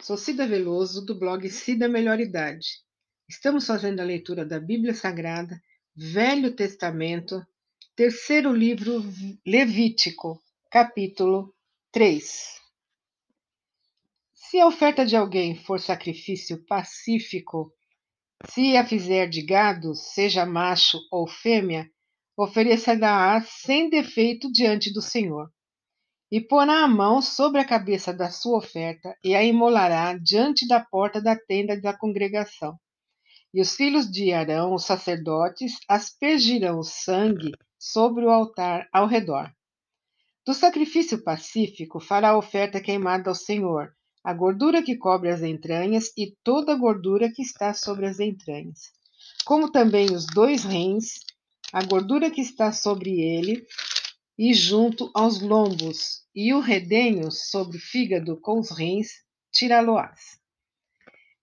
Sou Cida Veloso, do blog Cida Melhor Idade. Estamos fazendo a leitura da Bíblia Sagrada, Velho Testamento, terceiro livro Levítico, capítulo 3. Se a oferta de alguém for sacrifício pacífico, se a fizer de gado, seja macho ou fêmea, oferecerá sem defeito diante do Senhor e porá a mão sobre a cabeça da sua oferta e a imolará diante da porta da tenda da congregação. E os filhos de Arão, os sacerdotes, aspergirão o sangue sobre o altar ao redor. Do sacrifício pacífico fará a oferta queimada ao Senhor, a gordura que cobre as entranhas e toda a gordura que está sobre as entranhas, como também os dois rins, a gordura que está sobre ele, e junto aos lombos, e o redenho sobre o fígado com os rins, tirá-lo-ás.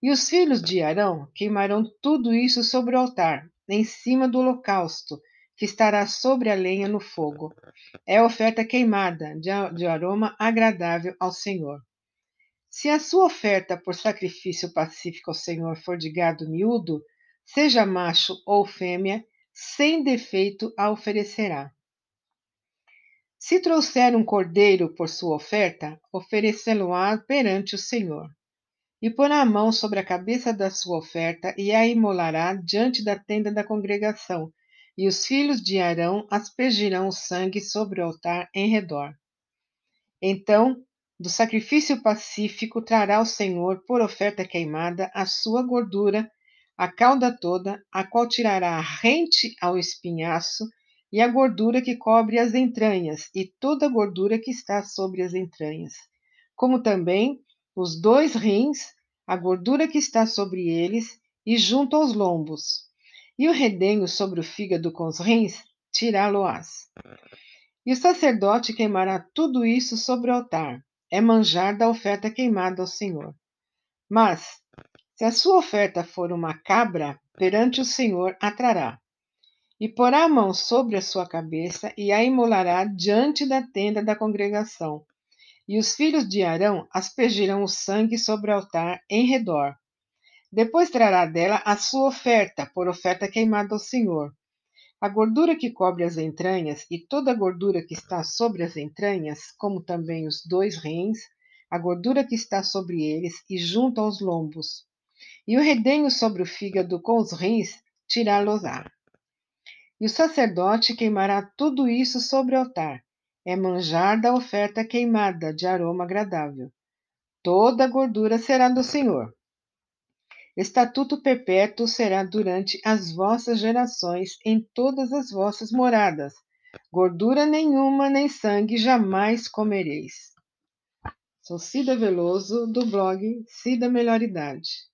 E os filhos de Arão queimarão tudo isso sobre o altar, em cima do holocausto, que estará sobre a lenha no fogo. É oferta queimada, de aroma agradável ao Senhor. Se a sua oferta por sacrifício pacífico ao Senhor for de gado miúdo, seja macho ou fêmea, sem defeito a oferecerá. Se trouxer um cordeiro por sua oferta, oferecê-lo-á perante o Senhor. E porá a mão sobre a cabeça da sua oferta e a imolará diante da tenda da congregação, e os filhos de Arão aspergirão o sangue sobre o altar em redor. Então, do sacrifício pacífico trará o Senhor por oferta queimada a sua gordura, a cauda toda, a qual tirará rente ao espinhaço, e a gordura que cobre as entranhas, e toda a gordura que está sobre as entranhas, como também os dois rins, a gordura que está sobre eles, e junto aos lombos, e o redenho sobre o fígado com os rins, tirá-lo-ás. E o sacerdote queimará tudo isso sobre o altar, é manjar da oferta queimada ao Senhor. Mas, se a sua oferta for uma cabra, perante o Senhor a trará e porá a mão sobre a sua cabeça e a imolará diante da tenda da congregação. E os filhos de Arão aspergirão o sangue sobre o altar em redor. Depois trará dela a sua oferta, por oferta queimada ao Senhor. A gordura que cobre as entranhas e toda a gordura que está sobre as entranhas, como também os dois rins, a gordura que está sobre eles e junto aos lombos. E o redenho sobre o fígado com os rins, tirá-los-á. E o sacerdote queimará tudo isso sobre o altar. É manjar da oferta queimada de aroma agradável. Toda a gordura será do Senhor. Estatuto perpétuo será durante as vossas gerações em todas as vossas moradas. Gordura nenhuma nem sangue jamais comereis. Sou Cida Veloso, do blog Cida Melhor Idade.